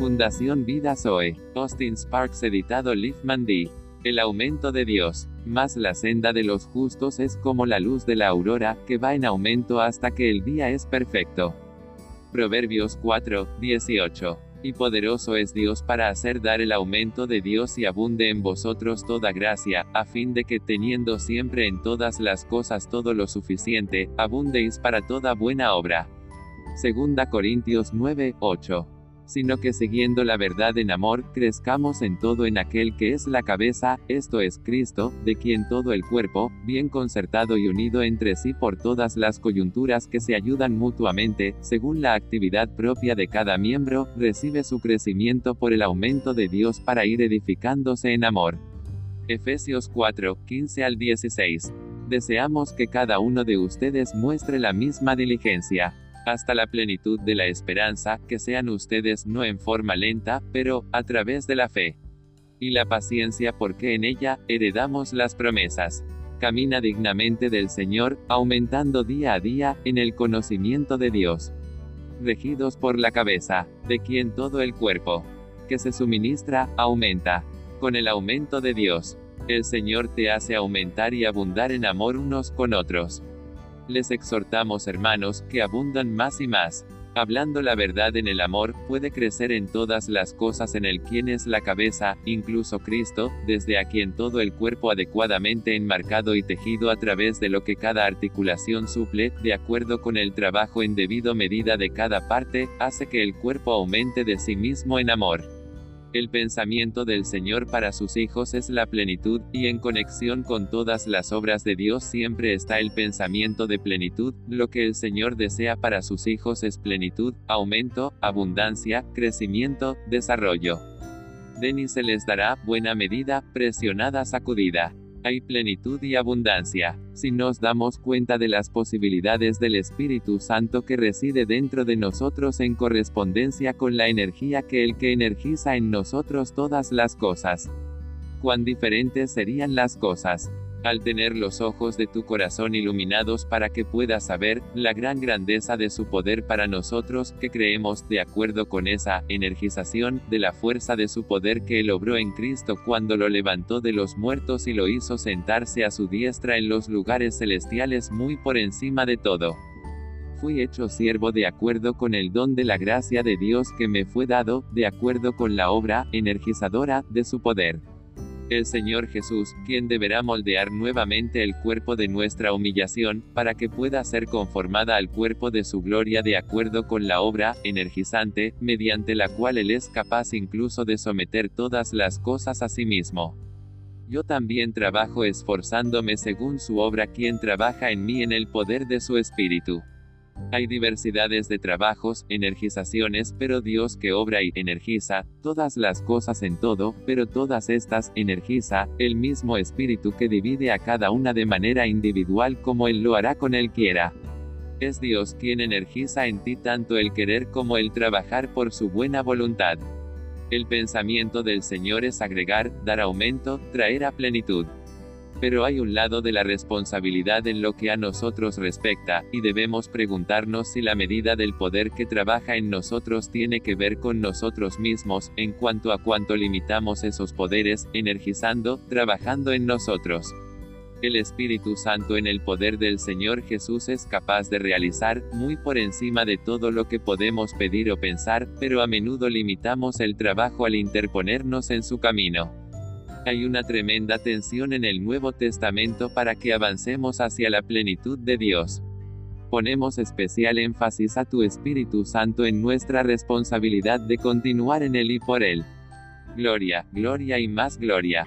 Fundación Vida Zoe. Austin Sparks editado Liefman D. El aumento de Dios. Más la senda de los justos es como la luz de la aurora, que va en aumento hasta que el día es perfecto. Proverbios 4, 18. Y poderoso es Dios para hacer dar el aumento de Dios y abunde en vosotros toda gracia, a fin de que teniendo siempre en todas las cosas todo lo suficiente, abundéis para toda buena obra. Segunda Corintios 9, 8 sino que siguiendo la verdad en amor, crezcamos en todo en aquel que es la cabeza, esto es Cristo, de quien todo el cuerpo, bien concertado y unido entre sí por todas las coyunturas que se ayudan mutuamente, según la actividad propia de cada miembro, recibe su crecimiento por el aumento de Dios para ir edificándose en amor. Efesios 4, 15 al 16. Deseamos que cada uno de ustedes muestre la misma diligencia hasta la plenitud de la esperanza, que sean ustedes no en forma lenta, pero, a través de la fe. Y la paciencia porque en ella, heredamos las promesas. Camina dignamente del Señor, aumentando día a día, en el conocimiento de Dios. Regidos por la cabeza, de quien todo el cuerpo, que se suministra, aumenta. Con el aumento de Dios, el Señor te hace aumentar y abundar en amor unos con otros les exhortamos hermanos, que abundan más y más. Hablando la verdad en el amor, puede crecer en todas las cosas en el quien es la cabeza, incluso Cristo, desde a quien todo el cuerpo adecuadamente enmarcado y tejido a través de lo que cada articulación suple, de acuerdo con el trabajo en debido medida de cada parte, hace que el cuerpo aumente de sí mismo en amor. El pensamiento del Señor para sus hijos es la plenitud, y en conexión con todas las obras de Dios siempre está el pensamiento de plenitud, lo que el Señor desea para sus hijos es plenitud, aumento, abundancia, crecimiento, desarrollo. Denis se les dará, buena medida, presionada sacudida hay plenitud y abundancia. Si nos damos cuenta de las posibilidades del Espíritu Santo que reside dentro de nosotros en correspondencia con la energía que el que energiza en nosotros todas las cosas. Cuán diferentes serían las cosas al tener los ojos de tu corazón iluminados para que puedas saber la gran grandeza de su poder para nosotros, que creemos, de acuerdo con esa energización, de la fuerza de su poder que él obró en Cristo cuando lo levantó de los muertos y lo hizo sentarse a su diestra en los lugares celestiales muy por encima de todo. Fui hecho siervo de acuerdo con el don de la gracia de Dios que me fue dado, de acuerdo con la obra energizadora de su poder el Señor Jesús, quien deberá moldear nuevamente el cuerpo de nuestra humillación, para que pueda ser conformada al cuerpo de su gloria de acuerdo con la obra, energizante, mediante la cual Él es capaz incluso de someter todas las cosas a sí mismo. Yo también trabajo esforzándome según su obra quien trabaja en mí en el poder de su espíritu. Hay diversidades de trabajos, energizaciones, pero Dios que obra y energiza, todas las cosas en todo, pero todas estas, energiza, el mismo espíritu que divide a cada una de manera individual como Él lo hará con Él quiera. Es Dios quien energiza en ti tanto el querer como el trabajar por su buena voluntad. El pensamiento del Señor es agregar, dar aumento, traer a plenitud. Pero hay un lado de la responsabilidad en lo que a nosotros respecta, y debemos preguntarnos si la medida del poder que trabaja en nosotros tiene que ver con nosotros mismos, en cuanto a cuánto limitamos esos poderes, energizando, trabajando en nosotros. El Espíritu Santo en el poder del Señor Jesús es capaz de realizar, muy por encima de todo lo que podemos pedir o pensar, pero a menudo limitamos el trabajo al interponernos en su camino. Hay una tremenda tensión en el Nuevo Testamento para que avancemos hacia la plenitud de Dios. Ponemos especial énfasis a tu Espíritu Santo en nuestra responsabilidad de continuar en Él y por Él. Gloria, gloria y más gloria.